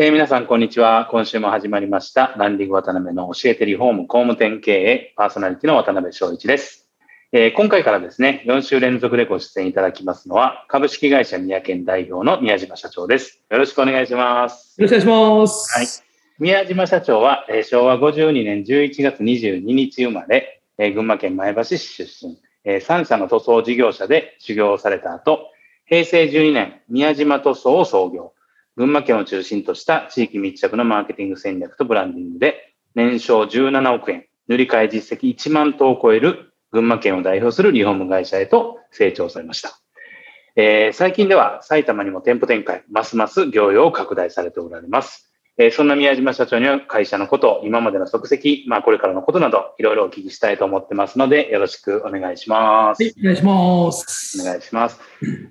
えー、皆さん、こんにちは。今週も始まりました。ランディング渡辺の教えてリフォーム工務店経営パーソナリティの渡辺翔一です。えー、今回からですね、4週連続でご出演いただきますのは、株式会社宮県代表の宮島社長です。よろしくお願いします。よろしくお願いします。はい。宮島社長は、えー、昭和52年11月22日生まれ、えー、群馬県前橋市出身、えー、3社の塗装事業者で修行をされた後、平成12年、宮島塗装を創業。群馬県を中心とした地域密着のマーケティング戦略とブランディングで、年商17億円、塗り替え実績1万頭を超える群馬県を代表するリフォーム会社へと成長されました。えー、最近では埼玉にも店舗展開、ますます業用を拡大されておられます。えー、そんな宮島社長には会社のこと、今までの足跡、まあこれからのことなど、いろいろお聞きしたいと思ってますので、よろしくお願いします。はい、お願いします。お願いします。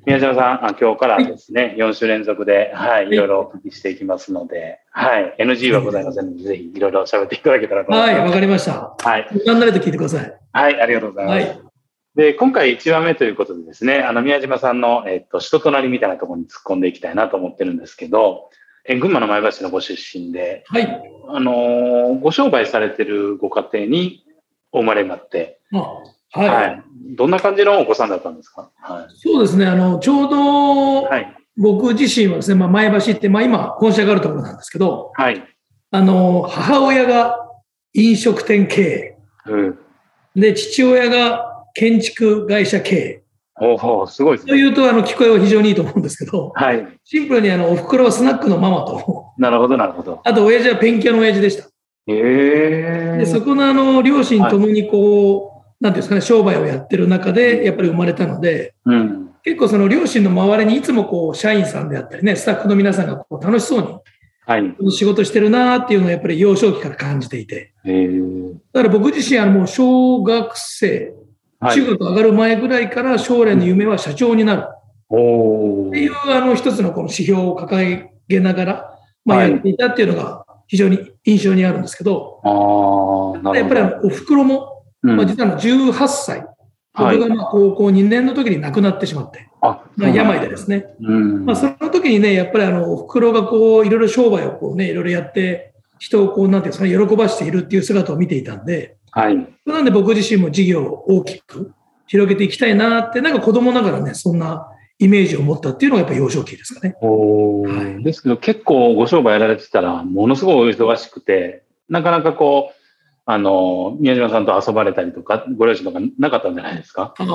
宮島さん、あ今日からですね、はい、4週連続で、はい、いろいろお聞きしていきますので、はい、NG はございませんので、ぜひいろいろ喋っていただけたらと思います。はい、わかりました。はい。何なれと聞いてください。はい、ありがとうございます。はいで、今回1話目ということでですね、あの、宮島さんの、えっと、人となりみたいなところに突っ込んでいきたいなと思ってるんですけど、え群馬の前橋のご出身で、はい。あのご商売されてるご家庭にお生まれになって、はい、はい。どんな感じのお子さんだったんですか、はい、そうですね、あの、ちょうど、はい、僕自身はですね、まあ、前橋って、まあ、今、本社があるところなんですけど、はい。あの、母親が飲食店経営、うん、で、父親が建築会社経営、おおすごいですね。というと、あの、聞こえは非常にいいと思うんですけど、はい。シンプルに、あの、お袋はスナックのママと、なるほど、なるほど。あと、親父はペンキ屋の親父でした。へえ。で、そこの、あの、両親ともに、こう、なんていうんですかね、商売をやってる中で、やっぱり生まれたので、うん、結構その両親の周りにいつもこう、社員さんであったりね、スタッフの皆さんがこう楽しそうに、はい。仕事してるなっていうのをやっぱり幼少期から感じていて。へだから僕自身はもう小学生、中学上がる前ぐらいから将来の夢は社長になる。っていうあの一つのこの指標を抱えながら、まあ、やっていたっていうのが非常に印象にあるんですけど、ど。やっぱりお袋も、まあ、実は18歳、僕がまあ高校2年の時に亡くなってしまって、まあ、病でですね。まあ、その時にね、やっぱりあの、お袋がこう、いろいろ商売をこうね、いろいろやって、人をこう、なんていうんですかね、喜ばしているっていう姿を見ていたんで、はい。なんで僕自身も事業を大きく広げていきたいなって、なんか子供ながらね、そんなイメージを持ったっていうのがやっぱ幼少期ですかね。おはい、ですけど結構ご商売やられてたら、ものすごいお忙しくて、なかなかこう、あの、宮島さんと遊ばれたりとか、ご両親とかなかったんじゃないですか？ああ、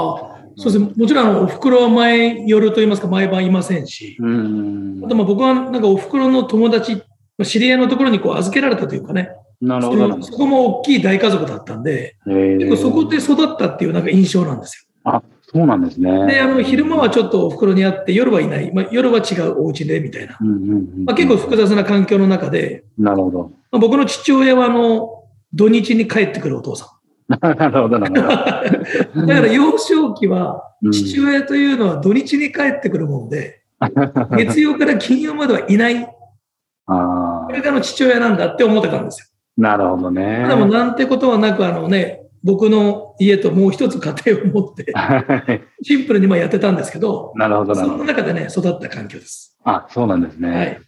そうですね。もちろん、お袋は前夜と言いますか、毎晩いませんし。うん。あと、まあ僕はなんかお袋の友達、知り合いのところにこう預けられたというかね。なるほど。そこも大きい大家族だったんで、結構そこで育ったっていうなんか印象なんですよ。あ、そうなんですね。で、あの、昼間はちょっとお袋にあって、夜はいない。まあ、夜は違うお家で、みたいな。まあ、結構複雑な環境の中で、なるほど。まあ、僕の父親は、あの、土日に帰ってくるお父さん。なるほど、なるほど。だから幼少期は、父親というのは土日に帰ってくるもんで、月曜から金曜まではいない。あこれがの父親なんだって思ってたんですよ。なるほどね。でもなんてことはなく、あのね、僕の家ともう一つ家庭を持って、シンプルにまあやってたんですけど、なるほど、その中でね、育った環境です。あ、そうなんですね。はい。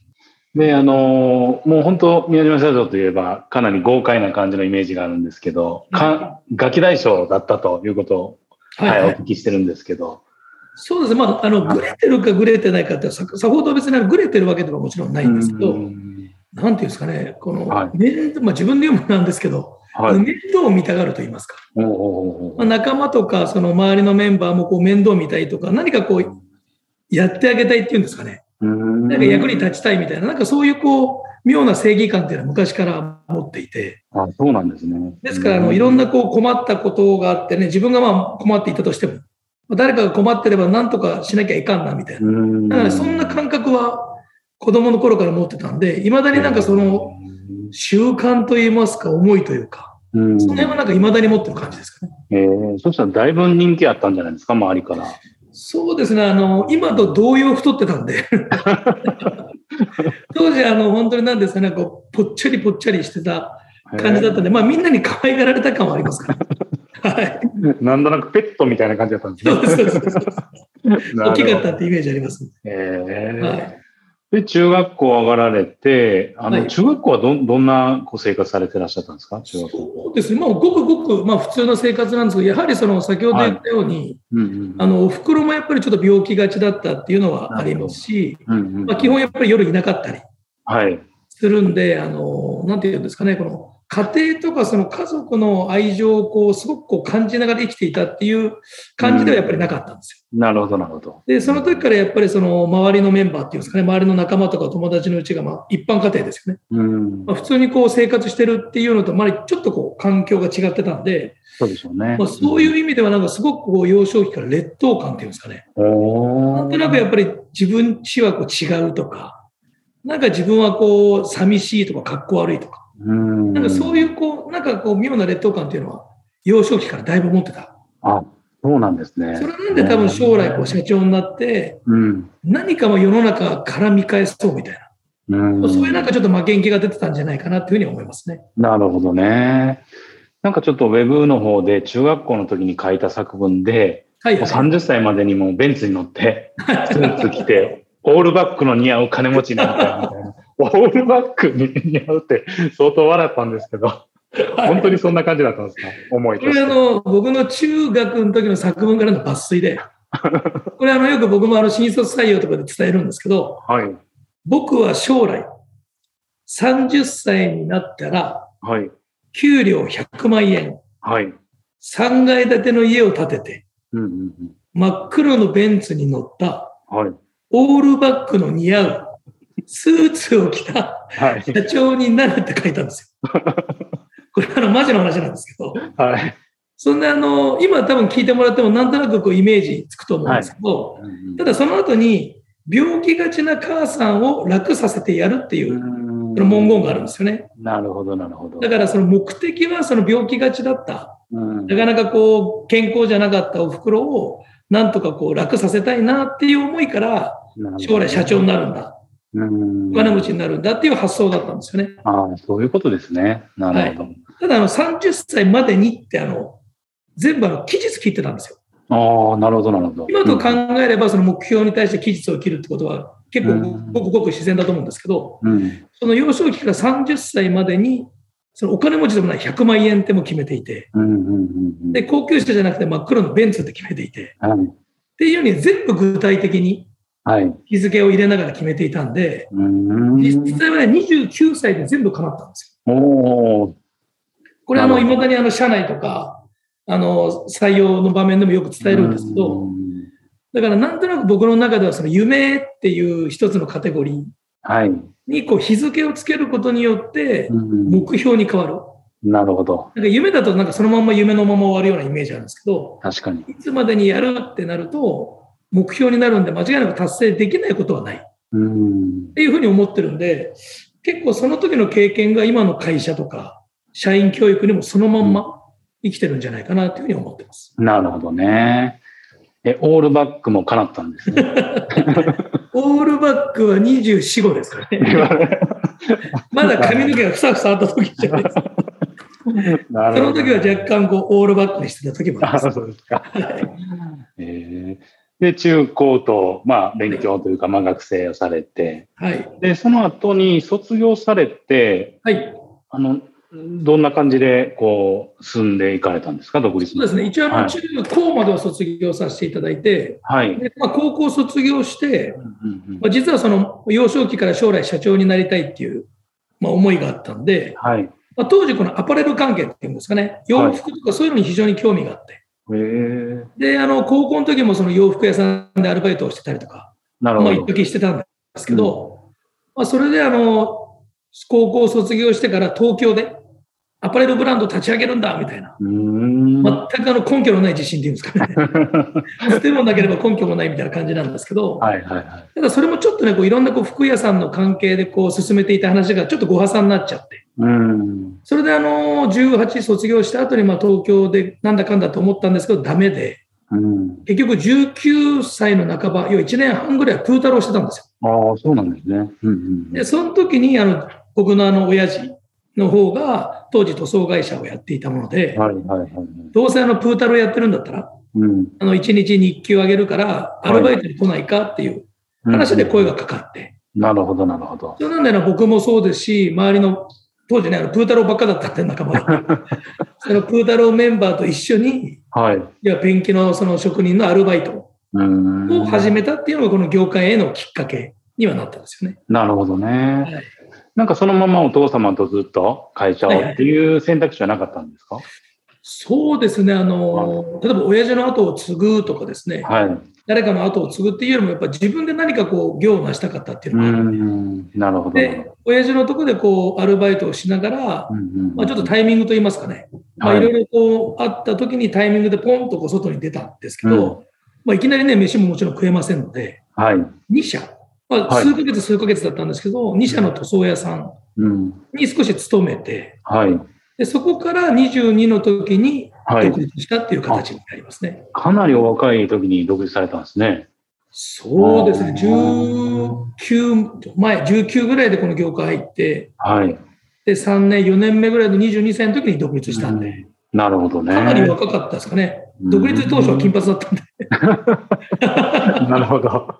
で、あのもう本当、宮島社長といえば、かなり豪快な感じのイメージがあるんですけど、かガキ大将だったということを、はい、はい、お聞きしてるんですけど。そうですね。まあ、あの、ぐれてるかぐれてないかってさ、さほど別にぐれてるわけではもちろんないんですけど、なんていうんですかね、この、はい、まあ、自分で読むなんですけど、はい、面倒を見たがると言いますか。まあ、仲間とか、その周りのメンバーもこう面倒見たいとか、何かこう、やってあげたいっていうんですかね。なんか役に立ちたいみたいな、なんかそういうこう、妙な正義感っていうのは昔から持っていて。あそうなんですね。ですから、あの、いろんなこう困ったことがあってね、自分がまあ困っていたとしても、誰かが困ってれば何とかしなきゃいかんなみたいな。だからそんな感覚は子供の頃から持ってたんで、いまだになんかその習慣といいますか、思いというか、その辺はなんかいまだに持ってる感じですかね。えー、そしたらだいぶ人気あったんじゃないですか、周りから。そうですね、あの、今と同様太ってたんで 当時、あの、本当になんですかね、こう、ぽっちゃりぽっちゃりしてた感じだったんで、まあみんなに可愛がられた感はありますから。はい。なんとなくペットみたいな感じだったんですね。そうそうそう 大きかったってイメージあります。えー、はいで、中学校上がられて、あの、中学校はど、どんなこう生活されてらっしゃったんですか？中学校。そうですね。まあ、ごくごく、まあ、普通の生活なんですけど、やはりその、先ほど言ったように、はい。うんうん、あの、お袋もやっぱりちょっと病気がちだったっていうのはありますし、うんうん、まあ、基本やっぱり夜いなかったりするんで、はい、あの、なんていうんですかね、この、家庭とかその家族の愛情をこうすごくこう感じながら生きていたっていう感じではやっぱりなかったんですよ。なるほど、なるほど。で、その時からやっぱりその周りのメンバーっていうんですかね、周りの仲間とか友達のうちがまあ一般家庭ですよね。うんまあ、普通にこう生活してるっていうのと、まあちょっとこう環境が違ってたんで、そうでしょうね。まあ、そういう意味ではなんかすごくこう幼少期から劣等感っていうんですかね。なんとなくやっぱり自分ちはこう違うとか、なんか自分はこう寂しいとか格好悪いとか、なんかそういうこう、なんかこう妙な劣等感っていうのは、幼少期からだいぶ持ってた。あ、そうなんですね。それなんで多分将来こう社長になって、うん、何かも世の中から見返そうみたいな。うん、そういうなんかちょっと負けん気が出てたんじゃないかなというふうに思いますね。なるほどね。なんかちょっとウェブの方で中学校の時に書いた作文で、はいはい、30歳までにもベンツに乗って、スーツ着て、オールバックの似合う金持ちになったみたいな。オールバックに似合うって相当笑ったんですけど、本当にそんな感じだったんですか？思いこれあの、僕の中学の時の作文からの抜粋で、これあの、よく僕もあの、新卒採用とかで伝えるんですけど、はい、僕は将来、30歳になったら、はい、給料100万円、はい、3階建ての家を建てて、うんうんうん、真っ黒のベンツに乗った、はい、オールバックの似合うスーツを着た社長になるって書いたんですよ。これあの、マジの話なんですけど。はい。そんなあの、今多分聞いてもらってもなんとなくこうイメージつくと思うんですけど、はい、ただその後に、病気がちな母さんを楽させてやるっていう、その文言があるんですよね。なるほど、なるほど。だからその目的はその病気がちだった、なかなかこう、健康じゃなかったお袋を、なんとかこう楽させたいなっていう思いから、将来社長になるんだ。お金持ちになるんだっていう発想だったんですよね。ああ、そういうことですね。なるほど。はい、ただ、あの、30歳までにって、あの、全部あの、期日切ってたんですよ。ああ、なるほど、なるほど。今と考えれば、その目標に対して期日を切るってことは、結構ごくごく自然だと思うんですけど、うん、その幼少期から30歳までに、そのお金持ちでもない100万円っても決めていて、で、高級車じゃなくて真っ黒のベンツって決めていて、はい、っていうように全部具体的にはい、日付を入れながら決めていたんで、実際はね、29歳で全部叶ったんですよ。おこれあの、いまだにあの、社内とか、あの、採用の場面でもよく伝えるんですけど、だからなんとなく僕の中ではその夢っていう一つのカテゴリーにこう日付をつけることによって目標に変わる。なるほど。なんか夢だとなんかそのまま夢のまま終わるようなイメージあるんですけど、確かに。いつまでにやるってなると、目標になるんで、間違いなく達成できないことはない。っていうふうに思ってるんで、結構その時の経験が今の会社とか、社員教育にもそのまんま生きてるんじゃないかなというふうに思ってます。なるほどね。え、オールバックも叶ったんですね。オールバックは24、5ですからね。まだ髪の毛がふさふさあった時じゃないですか。その時は若干こうオールバックにしてた時もあります。そうですか。えー、で、中高と、まあ、勉強というか、まあ、学生をされて、はい。で、その後に卒業されて、はい。あの、どんな感じで、こう、進んでいかれたんですか、独立そうですね。一応、中高までは卒業させていただいて、はい。でまあ、高校卒業して、まあ、実はその、幼少期から将来社長になりたいっていう、まあ、思いがあったんで、はい。まあ、当時、このアパレル関係っていうんですかね、洋服とかそういうのに非常に興味があって、はい、で、あの、高校の時もその洋服屋さんでアルバイトをしてたりとか、なるほど。まあ、一時してたんですけど、うん、まあ、それであの、高校卒業してから東京で、アパレルブランド立ち上げるんだみたいな。全くあの根拠のない自信っていうんですかね。捨てもなければ根拠もないみたいな感じなんですけど、はいはいはい、ただそれもちょっとね、こういろんなこう服屋さんの関係でこう進めていた話がちょっとご破産になっちゃって。うんそれであの、18卒業した後にまあ東京でなんだかんだと思ったんですけど、ダメで。うん、結局19歳の半ば、要は1年半ぐらいはプータローしてたんですよ。ああ、そうなんですね。うんうん、で、その時にあの、僕のあの親父、の方が当時塗装会社をやっていたもので、はいはいはい、どうせあのプータローやってるんだったら、うん、あの1日日給上げるからアルバイトに来ないかっていう話で声がかかって。なるほどなるほど。そうなんだよな、僕もそうですし、周りの当時ね、あのプータローばっかだったって仲間 そのプータローメンバーと一緒に、はい、いやペンキのその職人のアルバイトを始めたっていうのがこの業界へのきっかけにはなったんですよね。なるほどね。はいなんかそのままお父様とずっと会社をっていう選択肢はなかったんですか、はいはい、そうですね。あの、例えば親父の後を継ぐとかですね。はい。誰かの後を継ぐっていうよりも、やっぱ自分で何かこう、業を成したかったっていうのがあるんで。なるほど。で、親父のとこでこう、アルバイトをしながら、うんうん、まあちょっとタイミングといいますかね。まあいろいろこう、あった時にタイミングでポンとこう、外に出たんですけど、うん、まあいきなりね、飯ももちろん食えませんので、はい。2社、まあ数ヶ月数ヶ月だったんですけど、2社の塗装屋さん、に少し勤めて、はい、でそこから22の時に独立したっていう形になりますね、はい、かなりお若い時に独立されたんですね。そうですね、19前、19ぐらいでこの業界入って、はい、で3年、4年目ぐらいの22歳の時に独立したんで、うん、なるほどね。かなり若かったですかね。独立当初は金髪だったんで。なるほど。は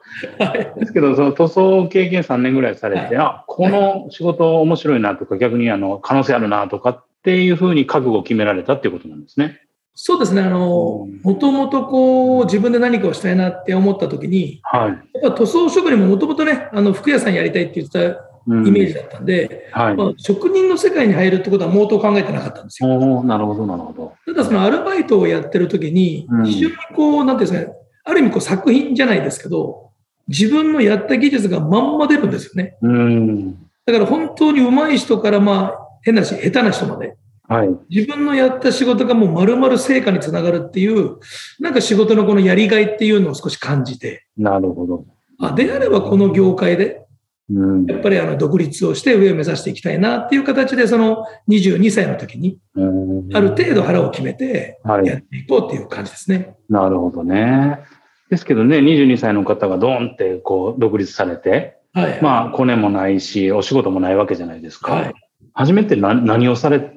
い、ですけど、その塗装経験3年ぐらいされて、はい、あ、この仕事面白いなとか、逆にあの可能性あるなとかっていうふうに覚悟を決められたっていうことなんですね。そうですね。あの、もともとこう、自分で何かをしたいなって思った時に、はい。やっぱ塗装職人ももともとね、あの、服屋さんやりたいって言ってたイメージだったんで、うん、はい、まあ、職人の世界に入るってことは毛頭考えてなかったんですよ。なるほど、なるほど。ただそのアルバイトをやってる時に、非常にこう、なんていうんですかね、ある意味こう作品じゃないですけど、自分のやった技術がまんま出るんですよね。うん。だから本当に上手い人からまあ、変なし、下手な人まで。はい。自分のやった仕事がもう丸々成果につながるっていう、なんか仕事のこのやりがいっていうのを少し感じて。なるほど。あ、であればこの業界で、やっぱりあの独立をして上を目指していきたいなっていう形で、その22歳の時に、ある程度腹を決めてやっていこうっていう感じですね。はい、なるほどね。ですけどね、22歳の方がドーンってこう独立されて、はい、まあ、コネもないし、お仕事もないわけじゃないですか。はい、初めて何何をされて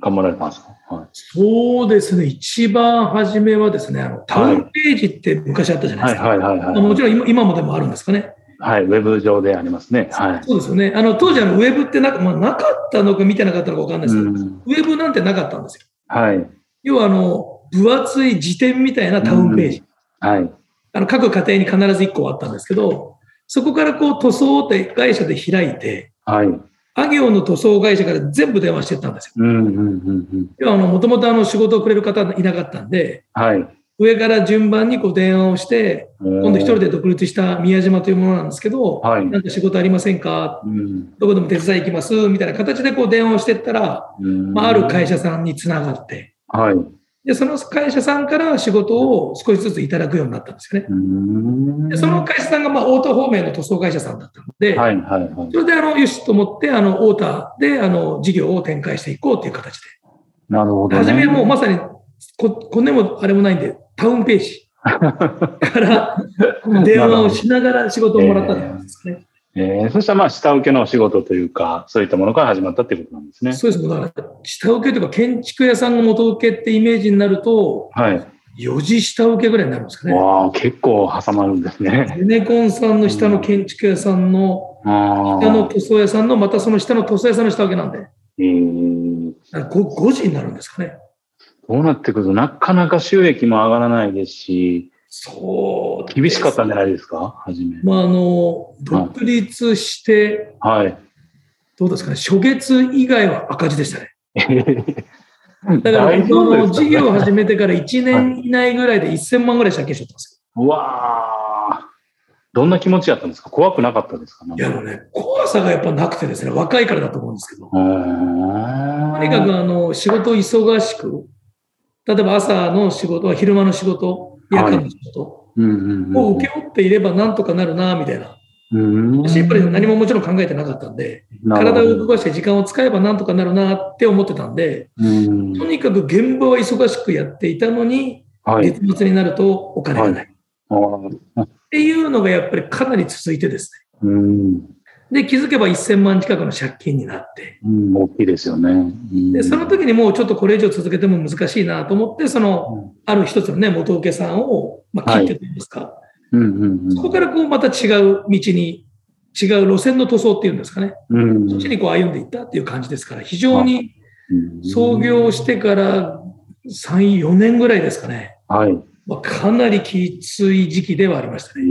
頑張られたんですか、はい、そうですね、一番初めはですね、あのタウンページって昔あったじゃないですか。はいはいはい、はい、もちろん今今もでもあるんですかね。はい、ウェブ上でありますね。はい、そうですよね。あの当時あの、ウェブってな,、まあ、なかったのか見てなかったのか分かんないですけど、うん、ウェブなんてなかったんですよ。はい、要はあの分厚い辞典みたいなタウンページ。うん、はいあの各家庭に必ず1個あったんですけど、そこからこう塗装って会社で開いて、はい。あ行の塗装会社から全部電話してたんですよ。うんうんうん要はもともと仕事をくれる方いなかったんで、はい。上から順番にこう電話をして、今度一人で独立した宮島というものなんですけど、はい、なんか仕事ありませんか、うん、どこでも手伝い行きますみたいな形でこう電話をしていったら、まあ、ある会社さんにつながって、はい、で、その会社さんから仕事を少しずついただくようになったんですよね。でその会社さんが、まあ、太田方面の塗装会社さんだったので、はいはいはい、それで、あの、よしと思って、あの、太田で、あの、事業を展開していこうという形で。なるほど、ね。初めはもうまさにこ、こんでもあれもないんで、タウンページ から電話をしながら仕事をもらったんですね。えー、そしたらまあ下請けのお仕事というか、そういったものから始まったっていうことなんですね。そうです。だから下請けというか建築屋さんが元請けってイメージになると、はい。4時下請けぐらいになるんですかね。わあ、結構挟まるんですね。ゼネコンさんの下の建築屋さんの、下の塗装屋さんの、またその下の塗装屋さんの下請けなんで。えー、5, 5時になるんですかね。そうなってくると、なかなか収益も上がらないですし、そう、厳しかったんじゃないですか、初め。まあ、あの、独立して、はい。どうですかね、初月以外は赤字でしたね。だから、この事業を始めてから1年以内ぐらいで1000万ぐらい借金しちゃったんですよ。うわどんな気持ちやったんですか？怖くなかったですか？いや、もうね、怖さがやっぱなくてですね、若いからだと思うんですけど。とにかく、あの、仕事忙しく、例えば朝の仕事は昼間の仕事、夜間の仕事を請け負っていればなんとかなるな、みたいな。私やっぱり何ももちろん考えてなかったんで、体を動かして時間を使えばなんとかなるなって思ってたんで、とにかく現場は忙しくやっていたのに、月末になるとお金がない。っていうのがやっぱりかなり続いてですね。で、気づけば1000万近くの借金になって。うん、大きいですよね、うん。で、その時にもうちょっとこれ以上続けても難しいなと思って、その、ある一つのね、元請けさんを、まあ、切ってというんですか。はいうんうんうん、そこからこうまた違う道に、違う路線の塗装っていうんですかね。うん、そっちにこう歩んでいったっていう感じですから、非常に創業してから3、4年ぐらいですかね。はい。まあ、かなりきつい時期ではありましたね。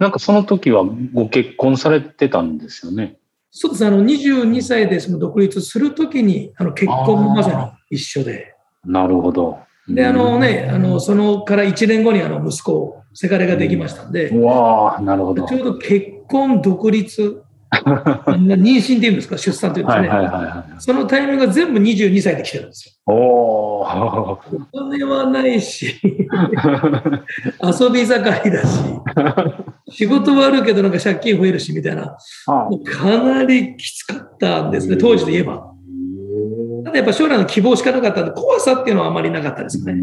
なんかその時はご結婚されてたんですよね？そうです。あの、22歳でその独立するときに、あの、結婚もまさに一緒で。なるほど。で、あのね、あの、そのから1年後にあの、息子、せがれができましたんで。うわなるほど。ちょうど結婚、独立、妊娠っていうんですか、出産っていうんですね。はいはいはいはい、そのタイミングが全部22歳で来てるんですよ。おお金はないし、遊び盛りだし、仕事はあるけどなんか借金増えるしみたいな、かなりきつかったんですね、当時で言えば。ただやっぱ将来の希望しかなかったんで、怖さっていうのはあまりなかったですね。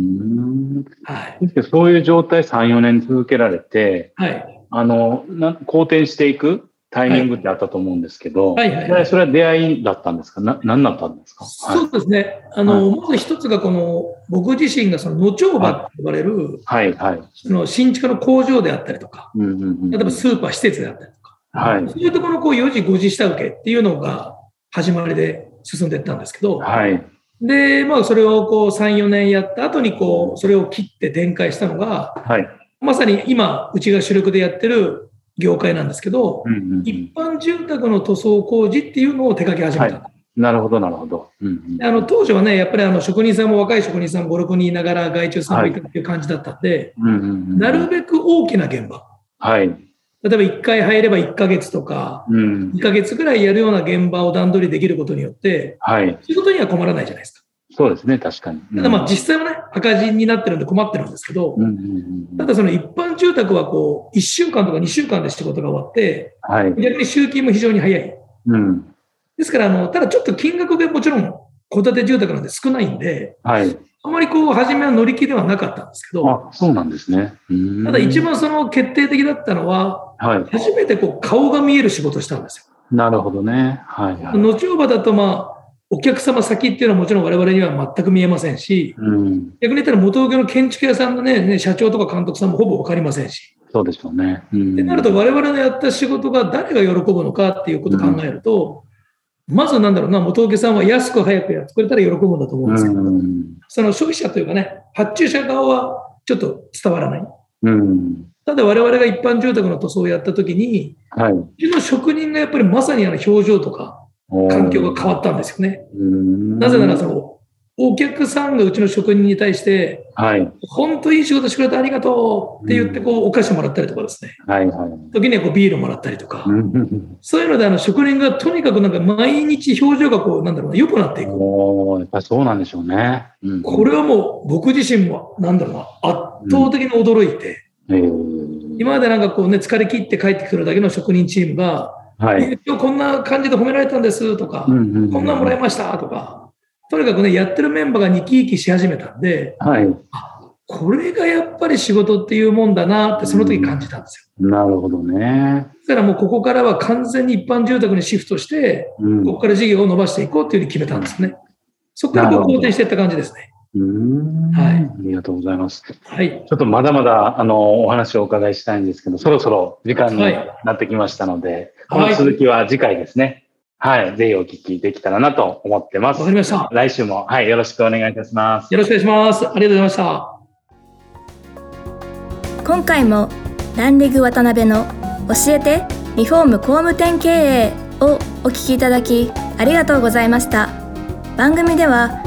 はい、そういう状態3、4年続けられて、はい、あのな好転していくタイミングってあったと思うんですけど、はい。はい。はい、それは出会いだったんですか？な何だったんですか、そうですね。あの、はい、まず一つがこの、僕自身がその、野町場と呼ばれる、はいはい、その新築の工場であったりとか、うんうんうん、例えばスーパー、施設であったりとか、はい、そういうところのこう4時、5時下請けっていうのが始まりで進んでいったんですけど、はい、で、まあ、それをこう3、4年やった後にこう、それを切って展開したのが、はい、まさに今、うちが主力でやってる業界なんですけど、うんうんうん、一般住宅の塗装工事っていうのを手掛け始めた。はい、なるほど、なるほど。うんうん、あの当時はね、やっぱりあの職人さんも若い職人さん5、6人いながら外注さんもいたっていう感じだったんで、なるべく大きな現場。はい。例えば1回入れば1ヶ月とか、2ヶ月ぐらいやるような現場を段取りできることによって、はい。仕事には困らないじゃないですか。そうですね、確かに。ただまあ実際はね、赤字になってるんで困ってるんですけど、ただその一般住宅はこう、1週間とか2週間で仕事が終わって、はい、逆に集金も非常に早い。うん、ですから、あの、ただちょっと金額がもちろん戸建て住宅なんで少ないんで、はい、あまりこう、初めは乗り気ではなかったんですけど、あ、そうなんですね。ただ一番その決定的だったのは、はい、初めてこう、顔が見える仕事をしたんですよ。なるほどね。はい、はい。後場だとまあ、お客様先っていうのはもちろん我々には全く見えませんし、うん、逆に言ったら元請けの建築屋さんのね、ね社長とか監督さんもほぼわかりませんし。そうでしょうね。うん、ってなると我々のやった仕事が誰が喜ぶのかっていうことを考えると、うん、まずなんだろうな、元請けさんは安く早くやってくれたら喜ぶんだと思うんですけど、うん、その消費者というかね、発注者側はちょっと伝わらない。うん、ただ我々が一般住宅の塗装をやったときに、はい、うちの職人がやっぱりまさにあの表情とか、環境が変わったんですよね。なぜならその、お客さんがうちの職人に対して、はい、本当いい仕事してくれてありがとうって言って、こう、お菓子もらったりとかですね。はいはい。時にはこうビールもらったりとか。そういうので、あの、職人がとにかくなんか毎日表情がこう、なんだろうな、良くなっていく。おやっぱそうなんでしょうね。うん、これはもう、僕自身も、なんだろうな、圧倒的に驚いて、うん、今までなんかこうね、疲れ切って帰ってくるだけの職人チームが、はい、今日こんな感じで褒められたんですとか、こんなもらいましたとか、とにかくね、やってるメンバーが生き生きし始めたんで、はい、これがやっぱり仕事っていうもんだなってその時感じたんですよ。なるほどね。だからもうここからは完全に一般住宅にシフトして、うん、ここから事業を伸ばしていこうっていうふうに決めたんですね。そこからこう好転していった感じですね。うんはい。ありがとうございます。はい。ちょっとまだまだ、あの、お話をお伺いしたいんですけど、そろそろ時間になってきましたので、はい、この続きは次回ですね。はい。ぜひお聞きできたらなと思ってます。わかりました。来週も、はい。よろしくお願いいたします。よろしくお願いします。ありがとうございました。今回もランリグ渡辺の教えてリフォーム工務店経営をお聞きいただきありがとうございました番組では